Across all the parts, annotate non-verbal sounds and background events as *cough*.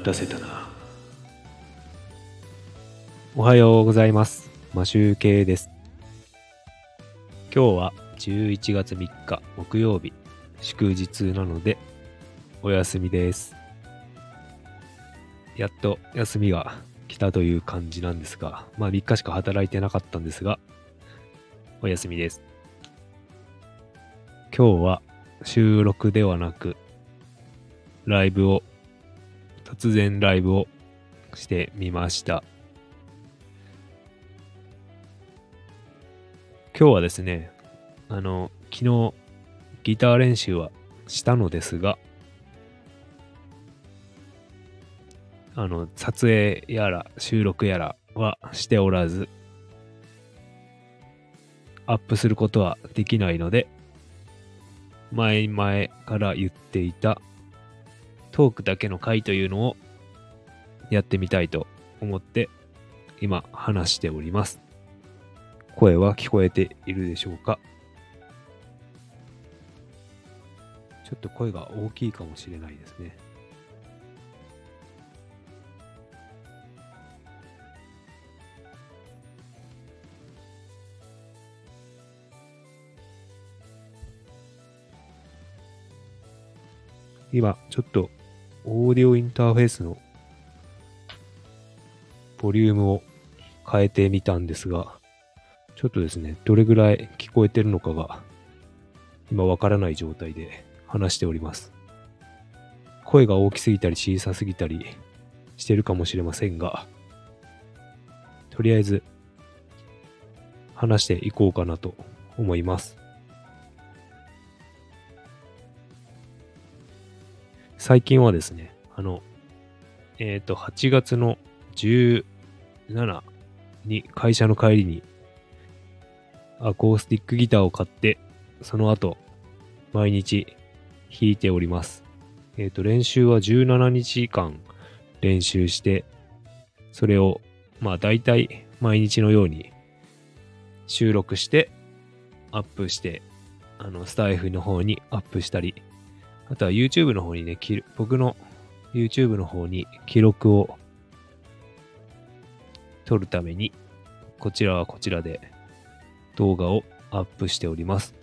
待たせたな。おはようございます。マシューケイです。今日は11月3日木曜日、祝日なのでお休みです。やっと休みが来たという感じなんですが、まあ3日しか働いてなかったんですが、お休みです。今日は収録ではなく、ライブを、突然ライブをしてみました。今日はですね、あの、昨日ギター練習はしたのですが、あの、撮影やら収録やらはしておらず、アップすることはできないので、前々から言っていたトークだけの回というのをやってみたいと思って今話しております。声は聞こえているでしょうか？ちょっと声が大きいかもしれないですね。今、ちょっとオーディオインターフェースのボリュームを変えてみたんですが、ちょっとですね、どれぐらい聞こえてるのかが今わからない状態で話しております。声が大きすぎたり小さすぎたりしてるかもしれませんが、とりあえず話していこうかなと思います。最近はですね、あの、えっ、と、8月の17に会社の帰りにアコースティックギターを買って、その後、毎日弾いております。えっ、と、練習は17日間練習して、それを、まあ大体毎日のように収録して、アップして、あの、スタイフの方にアップしたり、あとは YouTube の方にね、僕の YouTube の方に記録を撮るために、こちらはこちらで動画をアップしております。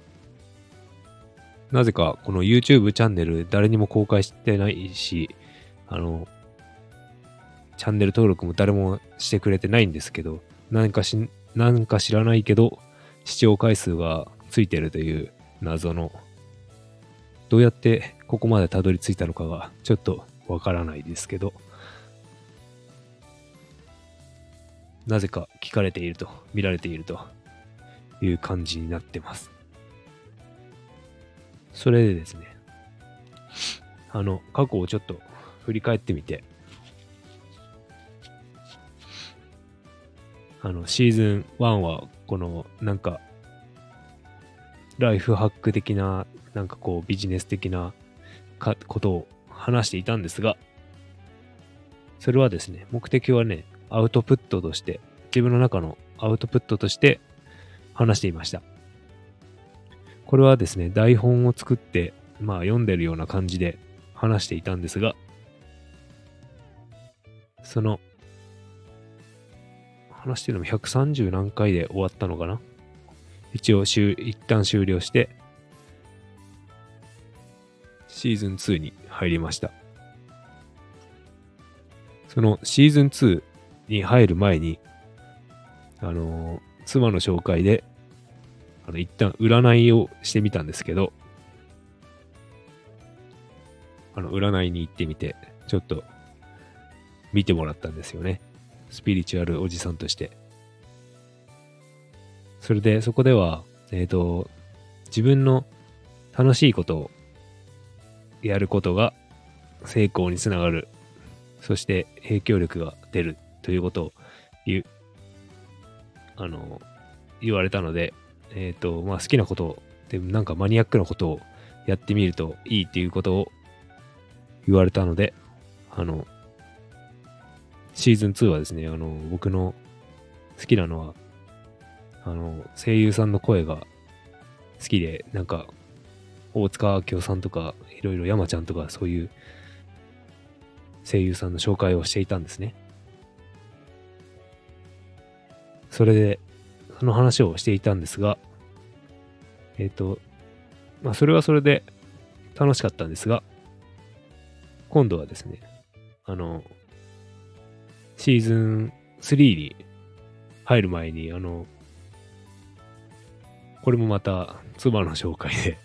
なぜかこの YouTube チャンネル誰にも公開してないし、あの、チャンネル登録も誰もしてくれてないんですけど、何かし、何か知らないけど、視聴回数がついてるという謎の、どうやってここまでたどり着いたのかがちょっとわからないですけど、なぜか聞かれていると、見られているという感じになってます。それでですね、あの、過去をちょっと振り返ってみて、あの、シーズン1は、この、なんか、ライフハック的な、なんかこう、ビジネス的なかことを話していたんですが、それはですね、目的はね、アウトプットとして、自分の中のアウトプットとして話していました。これはですね、台本を作って、まあ読んでるような感じで話していたんですが、その、話してるのも130何回で終わったのかな？一応、一旦終了して、シーズン2に入りました。そのシーズン2に入る前に、あのー妻の紹介で、あの、一旦占いをしてみたんですけど、あの、占いに行ってみて、ちょっと見てもらったんですよね。スピリチュアルおじさんとして。それで、そこでは、えっ、と、自分の楽しいことをやることが成功につながる。そして影響力が出るということを言う、あの、言われたので、えっ、と、まあ好きなことを、でなんかマニアックなことをやってみるといいっていうことを言われたので、あの、シーズン2はですね、あの、僕の好きなのは、あの、声優さんの声が好きで、なんか、大塚明夫さんとか、いろいろ山ちゃんとか、そういう声優さんの紹介をしていたんですね。それで、その話をしていたんですが、えっ、と、まあ、それはそれで楽しかったんですが、今度はですね、あの、シーズン3に入る前に、あの、これもまた妻の紹介で、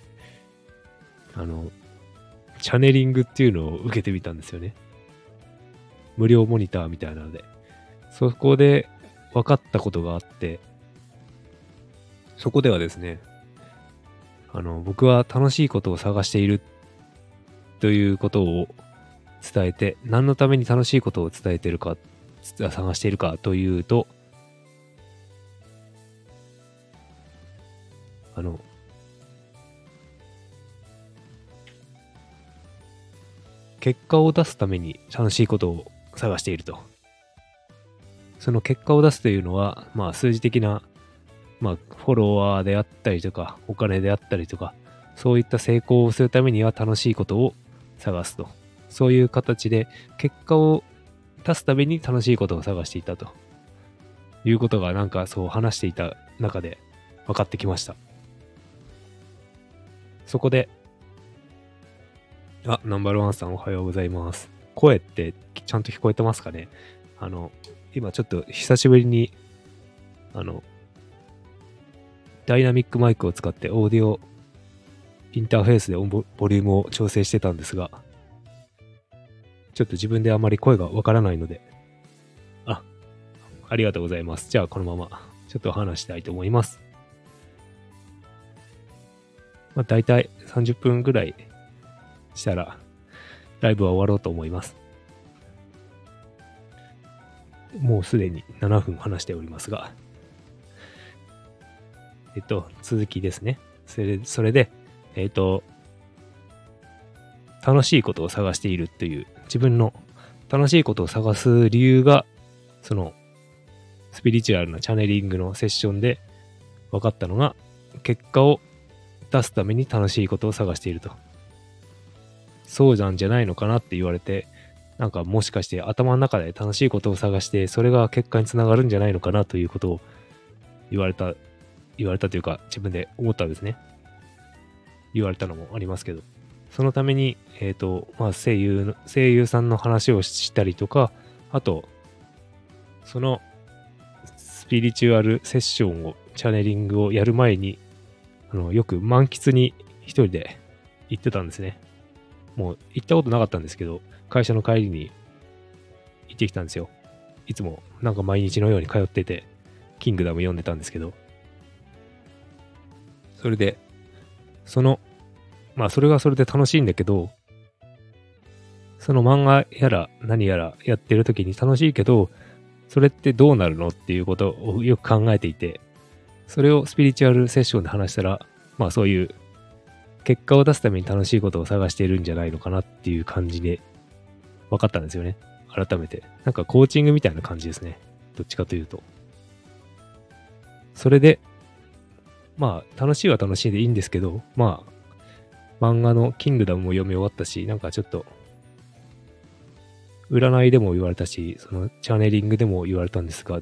あの、チャネリングっていうのを受けてみたんですよね。無料モニターみたいなので。そこで分かったことがあって、そこではですね、あの、僕は楽しいことを探しているということを伝えて、何のために楽しいことを伝えてるか、探しているかというと、あの、結果を出すために楽しいことを探していると。その結果を出すというのは、まあ数字的な、まあフォロワーであったりとか、お金であったりとか、そういった成功をするためには楽しいことを探すと。そういう形で結果を出すために楽しいことを探していたということがなんかそう話していた中で分かってきました。そこであ、ナンバーワンさんおはようございます。声ってちゃんと聞こえてますかね？あの、今ちょっと久しぶりに、あの、ダイナミックマイクを使ってオーディオインターフェースでボリュームを調整してたんですが、ちょっと自分であまり声がわからないので、あ、ありがとうございます。じゃあこのままちょっと話したいと思います。まあ大体30分ぐらいしたら、ライブは終わろうと思います。もうすでに7分話しておりますが、えっと、続きですね。それそれで、えっと、楽しいことを探しているという、自分の楽しいことを探す理由が、その、スピリチュアルなチャネリングのセッションで分かったのが、結果を出すために楽しいことを探していると。そうなんじゃないのかなって言われて、なんかもしかして頭の中で楽しいことを探して、それが結果につながるんじゃないのかなということを言われた、言われたというか自分で思ったんですね。言われたのもありますけど。そのために、えっ、ー、と、まあ声優の、声優さんの話をしたりとか、あと、そのスピリチュアルセッションを、チャネリングをやる前に、あの、よく満喫に一人で行ってたんですね。もう行ったことなかったんですけど、会社の帰りに行ってきたんですよ。いつもなんか毎日のように通ってて、キングダム読んでたんですけど、それで、その、まあそれがそれで楽しいんだけど、その漫画やら何やらやってる時に楽しいけど、それってどうなるのっていうことをよく考えていて、それをスピリチュアルセッションで話したら、まあそういう結果を出すために楽しいことを探しているんじゃないのかなっていう感じで分かったんですよね。改めて。なんかコーチングみたいな感じですね。どっちかというと。それで、まあ、楽しいは楽しいでいいんですけど、まあ、漫画のキングダムも読み終わったし、なんかちょっと、占いでも言われたし、そのチャネリングでも言われたんですが、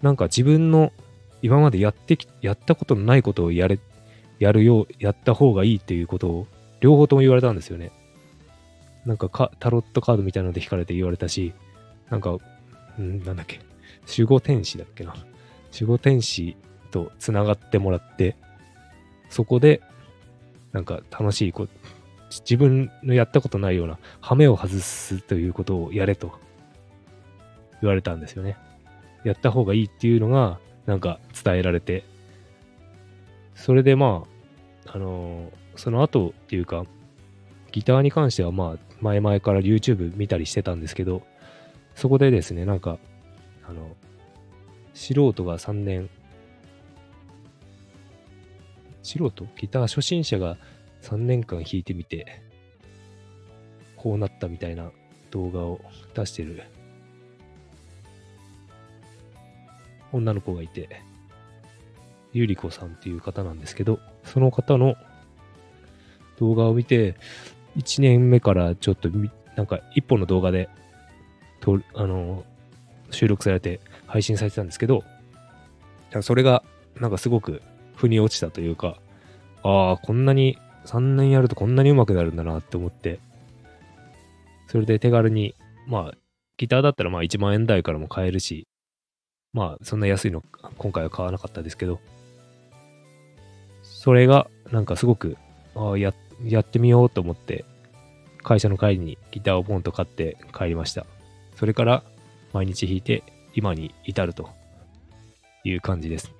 なんか自分の今までやってき、やったことのないことをやれやるよう、やった方がいいっていうことを両方とも言われたんですよね。なんかかタロットカードみたいなので引かれて言われたし、なんか、んなんだっけ、守護天使だっけな。守護天使と繋がってもらって、そこで、なんか楽しいこ、自分のやったことないような、羽目を外すということをやれと言われたんですよね。やった方がいいっていうのが、なんか伝えられて、それでまあ、あのー、その後っていうか、ギターに関してはまあ、前々から YouTube 見たりしてたんですけど、そこでですね、なんか、あの、素人が3年、素人？ギター初心者が3年間弾いてみて、こうなったみたいな動画を出してる女の子がいて、ゆりこさんっていう方なんですけど、その方の動画を見て、1年目からちょっと、なんか一本の動画でと、あの、収録されて配信されてたんですけど、それがなんかすごく腑に落ちたというか、ああ、こんなに3年やるとこんなに上手くなるんだなって思って、それで手軽に、まあ、ギターだったらまあ1万円台からも買えるし、まあそんな安いの今回は買わなかったですけど、それがなんかすごく、ああ、や、やってみようと思って、会社の帰りにギターをポンと買って帰りました。それから毎日弾いて今に至るという感じです。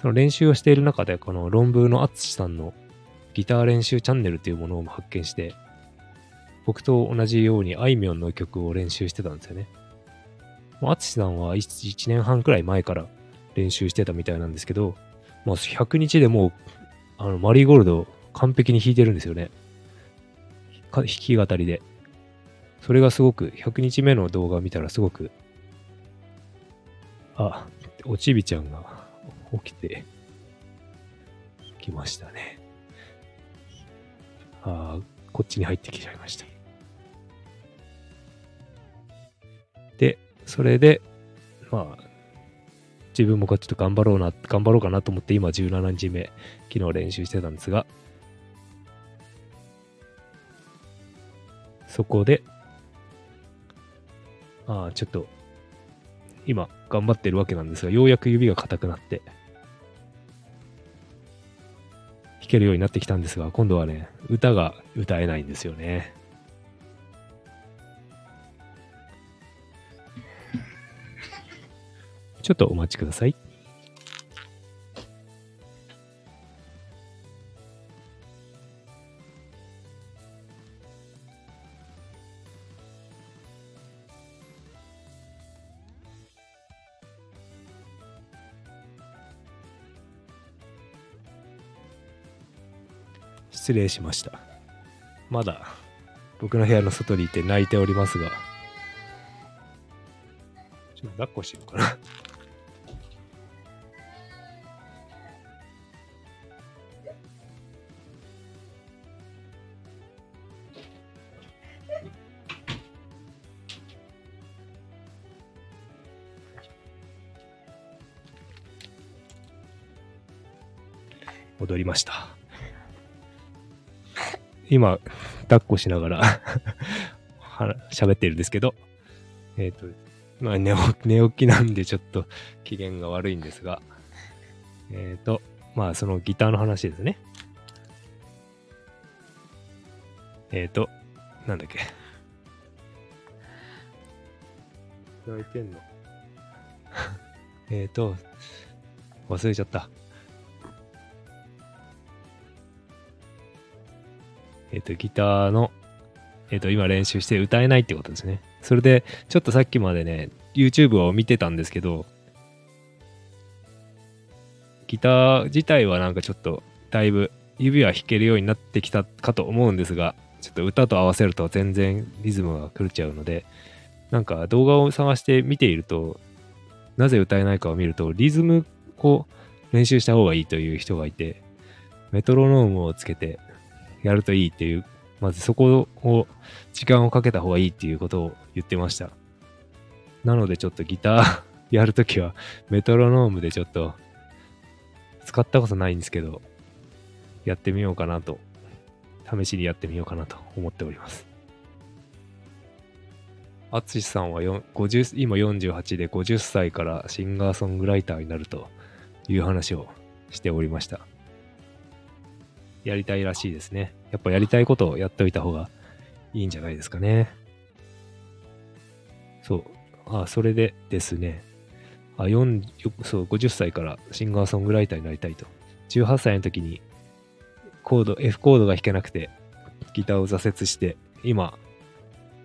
その練習をしている中で、この論文の淳さんのギター練習チャンネルというものを発見して、僕と同じようにあいみょんの曲を練習してたんですよね。淳さんは 1, 1年半くらい前から練習してたみたいなんですけど、まあ、100日でもう、あの、マリーゴールド完璧に弾いてるんですよね。弾き語りで。それがすごく、100日目の動画を見たらすごく、あ、おちびちゃんが起きてきましたね。ああ、こっちに入ってきちゃいました。で、それで、まあ、自分もこっと頑張ろうな、頑張ろうかなと思って今17日目、昨日練習してたんですが、そこで、ああ、ちょっと、今、頑張ってるわけなんですが、ようやく指が硬くなって、弾けるようになってきたんですが、今度はね、歌が歌えないんですよね。ちょっとお待ちください。失礼しました。まだ僕の部屋の外にいて泣いておりますが、ちょっと抱っこしようかな戻りました。今、抱っこしながら *laughs* 喋ってるんですけど、えっ、ー、と、まあ寝、寝起きなんでちょっと機嫌が悪いんですが、えっ、ー、と、まあそのギターの話ですね。えっ、ー、と、なんだっけ。泣いてんの？*laughs* えっと、忘れちゃった。えっ、と、ギターの、えっ、と、今練習して歌えないってことですね。それで、ちょっとさっきまでね、YouTube を見てたんですけど、ギター自体はなんかちょっと、だいぶ指は弾けるようになってきたかと思うんですが、ちょっと歌と合わせると全然リズムが狂っちゃうので、なんか動画を探して見ていると、なぜ歌えないかを見ると、リズムを練習した方がいいという人がいて、メトロノームをつけてやるといいっていう、まずそこを時間をかけた方がいいっていうことを言ってました。なのでちょっとギター *laughs* やるときはメトロノームでちょっと使ったことないんですけど、やってみようかなと、試しにやってみようかなと思っております。アツシさんは50今48で50歳からシンガーソングライターになるという話をしておりました。やりたいらしいですね。やっぱやりたいことをやっておいた方がいいんじゃないですかね。そう。あ、それでですね。あ、4、そう、50歳からシンガーソングライターになりたいと。18歳の時にコード、F コードが弾けなくてギターを挫折して、今、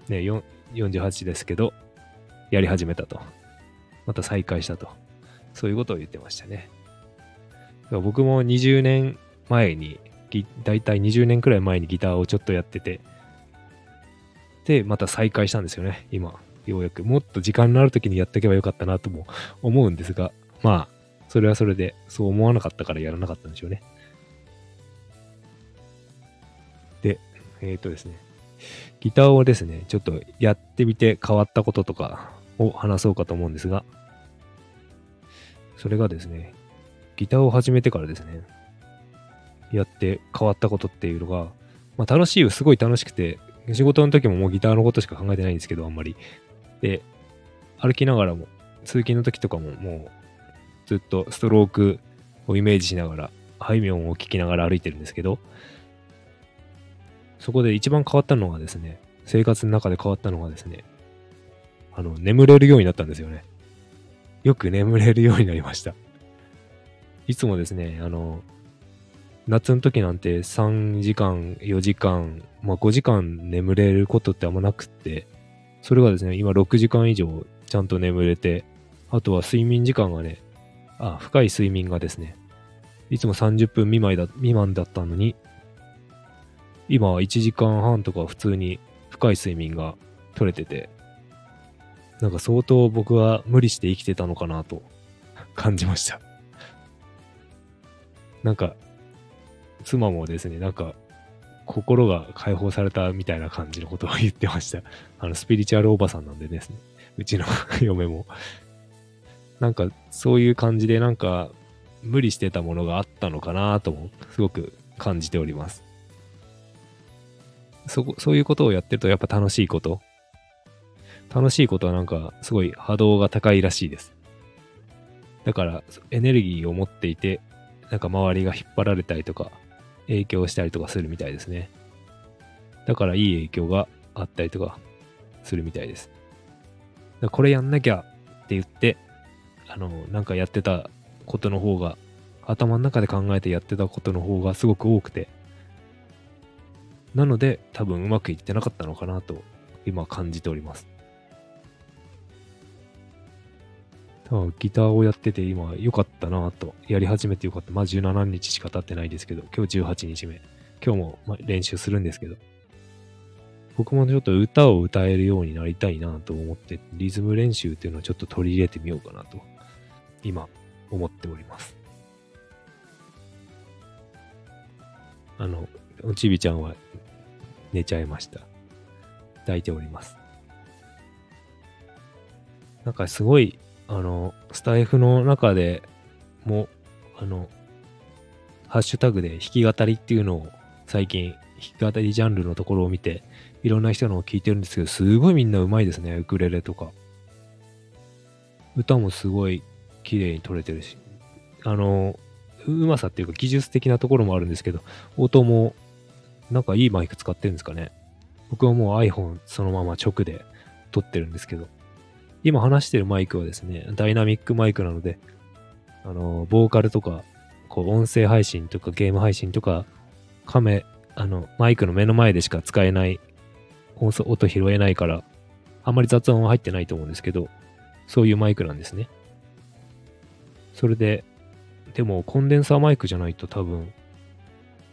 ね、48ですけど、やり始めたと。また再開したと。そういうことを言ってましたね。僕も20年前に大体20年くらい前にギターをちょっとやってて、で、また再開したんですよね、今。ようやく。もっと時間のある時にやっていけばよかったなとも思うんですが、まあ、それはそれで、そう思わなかったからやらなかったんでしょうね。で、えっ、ー、とですね。ギターをですね、ちょっとやってみて変わったこととかを話そうかと思うんですが、それがですね、ギターを始めてからですね、やって変わったことっていうのが、まあ楽しいよ、すごい楽しくて、仕事の時ももうギターのことしか考えてないんですけど、あんまり。で、歩きながらも、通勤の時とかももうずっとストロークをイメージしながら、ハイミョンを聴きながら歩いてるんですけど、そこで一番変わったのがですね、生活の中で変わったのがですね、あの、眠れるようになったんですよね。よく眠れるようになりました。いつもですね、あの、夏の時なんて3時間、4時間、まあ5時間眠れることってあんまなくって、それがですね、今6時間以上ちゃんと眠れて、あとは睡眠時間がね、あ、深い睡眠がですね、いつも30分未満だ未満だったのに、今は1時間半とか普通に深い睡眠が取れてて、なんか相当僕は無理して生きてたのかなと感じました。なんか、妻もですね、なんか、心が解放されたみたいな感じのことを言ってました。*laughs* あの、スピリチュアルおばさんなんでですね。うちの嫁も。*laughs* なんか、そういう感じで、なんか、無理してたものがあったのかなとも、すごく感じております。そこ、そういうことをやってるとやっぱ楽しいこと。楽しいことはなんかすごい波動が高いらしいです。だからエネルギーを持っていて、なんか周りが引っ張られたりとか、影響したりとかするみたいですね。だからいい影響があったりとかするみたいです。これやんなきゃって言って、あの、なんかやってたことの方が、頭の中で考えてやってたことの方がすごく多くて、なので、多分うまくいってなかったのかなと、今感じております。ギターをやってて今良かったなと、やり始めて良かった。まあ17日しか経ってないですけど、今日18日目。今日も練習するんですけど、僕もちょっと歌を歌えるようになりたいなと思って、リズム練習っていうのをちょっと取り入れてみようかなと、今思っております。あの、おちびちゃんは寝ちゃいました。抱いております。なんかすごい、あの、スタイフの中でも、あの、ハッシュタグで弾き語りっていうのを最近、弾き語りジャンルのところを見て、いろんな人のを聞いてるんですけど、すごいみんな上手いですね。ウクレレとか。歌もすごい綺麗に撮れてるし。あの、うまさっていうか技術的なところもあるんですけど、音もなんかいいマイク使ってるんですかね。僕はもう iPhone そのまま直で撮ってるんですけど、今話してるマイクはですね、ダイナミックマイクなので、あの、ボーカルとか、こう、音声配信とかゲーム配信とか、カメ、あの、マイクの目の前でしか使えない音拾えないから、あんまり雑音は入ってないと思うんですけど、そういうマイクなんですね。それで、でもコンデンサーマイクじゃないと多分、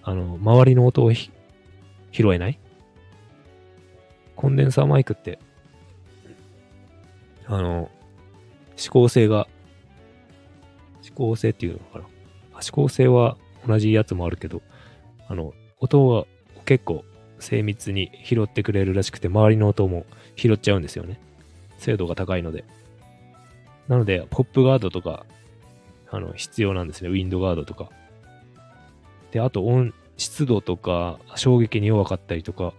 あの、周りの音を拾えない？コンデンサーマイクって、あの、指向性が、指向性っていうのかな。指向性は同じやつもあるけど、あの、音は結構精密に拾ってくれるらしくて、周りの音も拾っちゃうんですよね。精度が高いので。なので、ポップガードとか、あの、必要なんですね。ウィンドガードとか。で、あと音、湿度とか衝撃に弱かったりとか、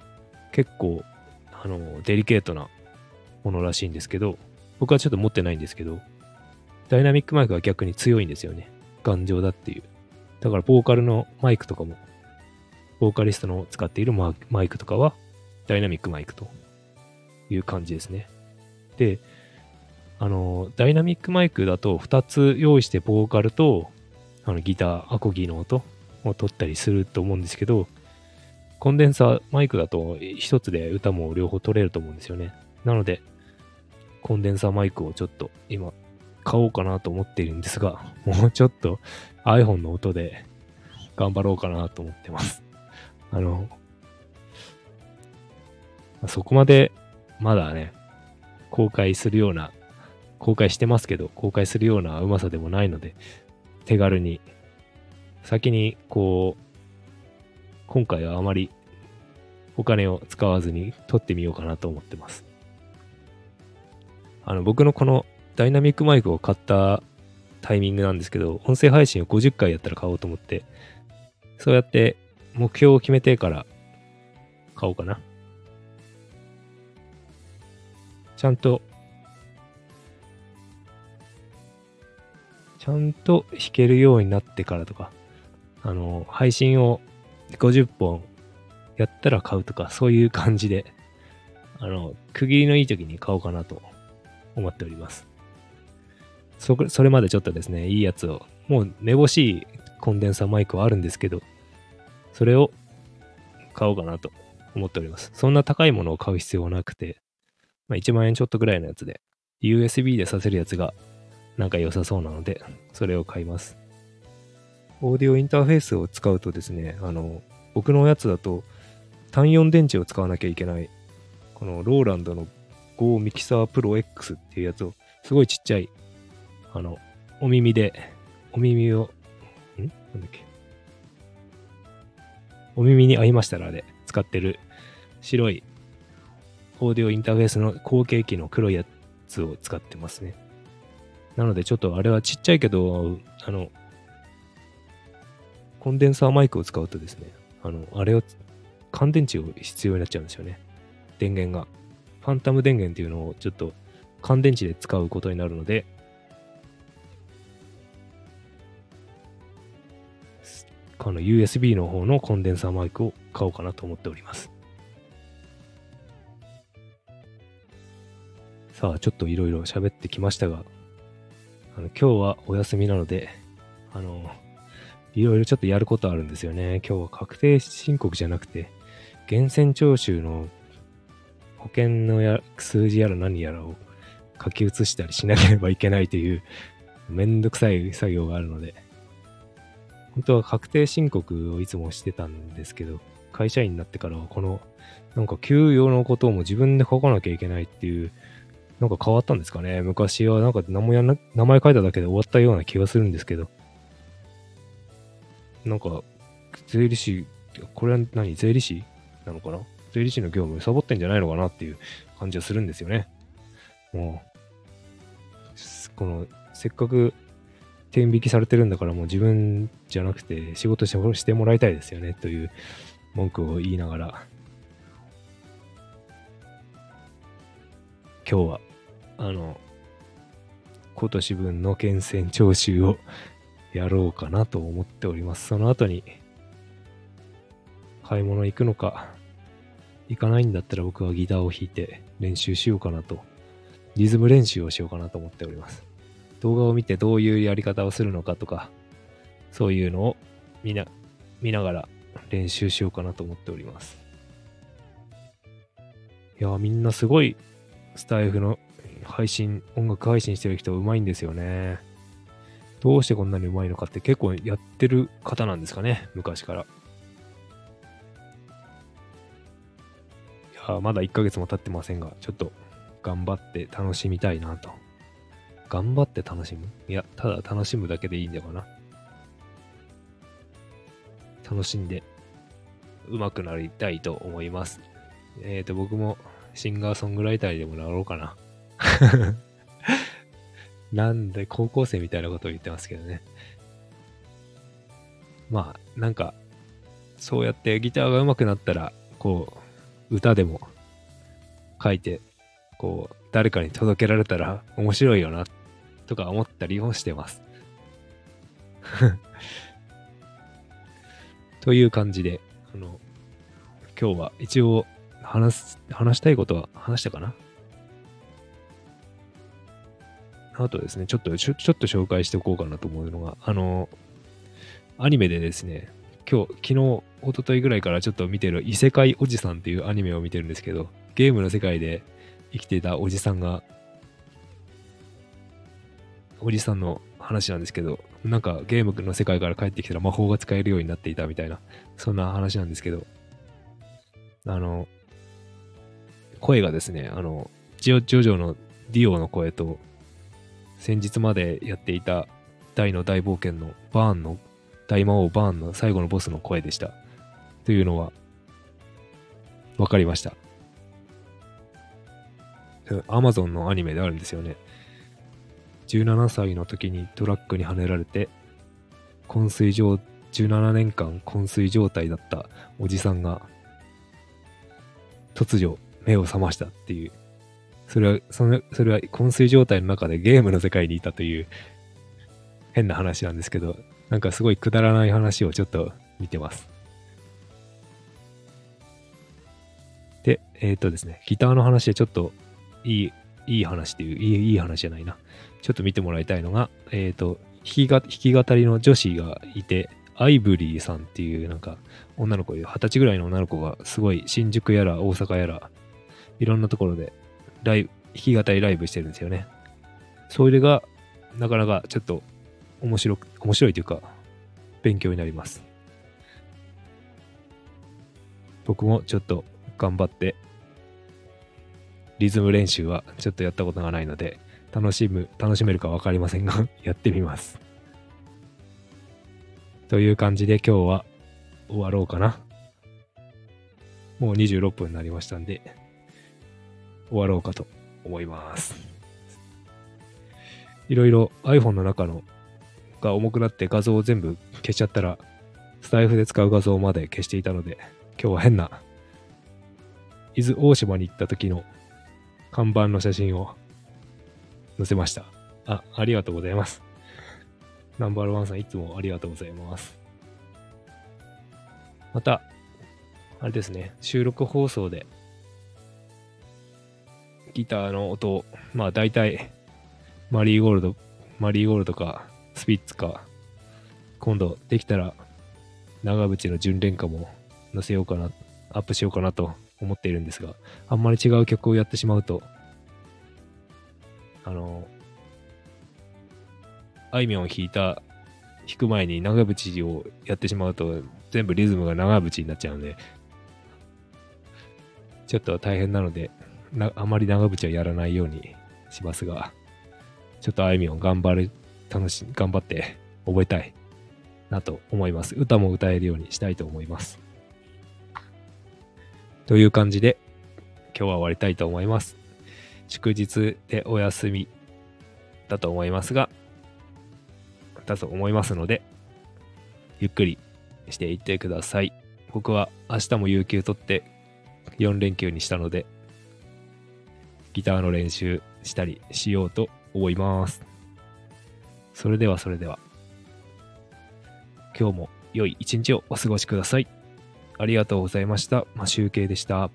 結構、あの、デリケートなものらしいんですけど、僕はちょっと持ってないんですけど、ダイナミックマイクは逆に強いんですよね。頑丈だっていう。だから、ボーカルのマイクとかも、ボーカリストの使っているマイクとかは、ダイナミックマイクという感じですね。で、あの、ダイナミックマイクだと2つ用意してボーカルと、あのギター、アコギの音を取ったりすると思うんですけど、コンデンサーマイクだと一つで歌も両方取れると思うんですよね。なので、コンデンサーマイクをちょっと今買おうかなと思っているんですが、*laughs* もうちょっと iPhone の音で頑張ろうかなと思ってます。*laughs* あの、そこまでまだね、公開するような、公開してますけど、公開するようなうまさでもないので、手軽に先にこう、今回はあまりお金を使わずに撮ってみようかなと思ってます。あの、僕のこのダイナミックマイクを買ったタイミングなんですけど、音声配信を50回やったら買おうと思って、そうやって目標を決めてから買おうかな。ちゃんと、ちゃんと弾けるようになってからとか、あの、配信を50本やったら買うとか、そういう感じで、あの、区切りのいい時に買おうかなと思っております。そ、それまでちょっとですね、いいやつを、もうめぼしいコンデンサーマイクはあるんですけど、それを買おうかなと思っております。そんな高いものを買う必要はなくて、まあ、1万円ちょっとぐらいのやつで、USB で挿せるやつがなんか良さそうなので、それを買います。オーディオインターフェースを使うとですね、あの、僕のやつだと単4電池を使わなきゃいけない、このローランドの Go ミキサープロ X っていうやつを、すごいちっちゃい、あの、お耳で、お耳を、ん？なんだっけ？お耳に合いましたらあれ、使ってる白いオーディオインターフェースの後継機の黒いやつを使ってますね。なのでちょっとあれはちっちゃいけど、あの、コンデンサーマイクを使うとですね、あの、あれを乾電池を必要になっちゃうんですよね。電源が。ファンタム電源っていうのをちょっと乾電池で使うことになるので、この USB の方のコンデンサーマイクを買おうかなと思っております。さあ、ちょっといろいろ喋ってきましたが、あの今日はお休みなので、あの、いろいろちょっとやることあるんですよね。今日は確定申告じゃなくて、源泉徴収の保険のや数字やら何やらを書き写したりしなければいけないというめんどくさい作業があるので、本当は確定申告をいつもしてたんですけど、会社員になってからはこの、なんか給与のことも自分で書かなきゃいけないっていう、なんか変わったんですかね。昔はなんか名前名前書いただけで終わったような気がするんですけど、なんか、税理士、これは何？税理士なのかな？税理士の業務サボってんじゃないのかなっていう感じはするんですよね。もう、この、せっかく天引きされてるんだからもう自分じゃなくて仕事してもらいたいですよねという文句を言いながら、今日は、あの、今年分の源泉徴収をやろうかなと思っております。その後に、買い物行くのか、行かないんだったら僕はギターを弾いて練習しようかなと、リズム練習をしようかなと思っております。動画を見てどういうやり方をするのかとか、そういうのを見な、見ながら練習しようかなと思っております。いやみんなすごいスタイフの配信、音楽配信してる人うまいんですよね。どうしてこんなにうまいのかって結構やってる方なんですかね、昔から。いや、まだ1ヶ月も経ってませんが、ちょっと頑張って楽しみたいなと。頑張って楽しむ？いや、ただ楽しむだけでいいんだかな。楽しんで上手くなりたいと思います。えっ、ー、と、僕もシンガーソングライターでもなろうかな。*laughs* なんで高校生みたいなことを言ってますけどね。まあ、なんか、そうやってギターが上手くなったら、こう、歌でも書いて、こう、誰かに届けられたら面白いよな、とか思ったりもしてます。*laughs* という感じで、あの、今日は一応話す、話したいことは話したかな？あとですね、ちょっとちょ、ちょっと紹介しておこうかなと思うのが、あの、アニメでですね、今日、昨日、一昨日ぐらいからちょっと見てる異世界おじさんっていうアニメを見てるんですけど、ゲームの世界で生きていたおじさんが、おじさんの話なんですけど、なんかゲームの世界から帰ってきたら魔法が使えるようになっていたみたいな、そんな話なんですけど、あの、声がですね、あの、ジョジョジョのディオの声と、先日までやっていた大の大冒険のバーンの大魔王バーンの最後のボスの声でした。というのは、わかりました。アマゾンのアニメであるんですよね。17歳の時にトラックにはねられて、昏睡状、17年間昏睡状態だったおじさんが、突如目を覚ましたっていう、それは、それそれは昏睡状態の中でゲームの世界にいたという変な話なんですけど、なんかすごいくだらない話をちょっと見てます。で、えっ、ー、とですね、ギターの話でちょっといい、いい話っていう、いいいい話じゃないな。ちょっと見てもらいたいのが、えっ、ー、と、弾きが弾き語りの女子がいて、アイブリーさんっていうなんか女の子、二十歳ぐらいの女の子がすごい新宿やら大阪やらいろんなところでライブ、弾き語りライブしてるんですよね。それがなかなかちょっと面白く、面白いというか勉強になります。僕もちょっと頑張って、リズム練習はちょっとやったことがないので、楽しむ、楽しめるかわかりませんが *laughs* やってみます。という感じで今日は終わろうかな。もう26分になりましたんで、終わろうかと思います。いろいろ iPhone の中のが重くなって画像を全部消しちゃったら、スタイフで使う画像まで消していたので、今日は変な伊豆大島に行った時の看板の写真を載せました。あ、ありがとうございます。ナンバーワンさんいつもありがとうございます。また、あれですね、収録放送でギターの音、まあ大体マリーゴールド、マリーゴールドかスピッツか、今度できたら長渕の純恋歌も載せようかな、アップしようかなと思っているんですが、あんまり違う曲をやってしまうと、あの、あいみょんを弾いた、弾く前に長渕をやってしまうと、全部リズムが長渕になっちゃうので、ちょっと大変なので、なあまり長渕はやらないようにしますが、ちょっとあいみょん頑張る、楽し、頑張って覚えたいなと思います。歌も歌えるようにしたいと思います。という感じで、今日は終わりたいと思います。祝日でお休みだと思いますが、だと思いますので、ゆっくりしていってください。僕は明日も有給取って4連休にしたので、ギターの練習したりしようと思います。それではそれでは、今日も良い一日をお過ごしください。ありがとうございました。まあ、集計でした。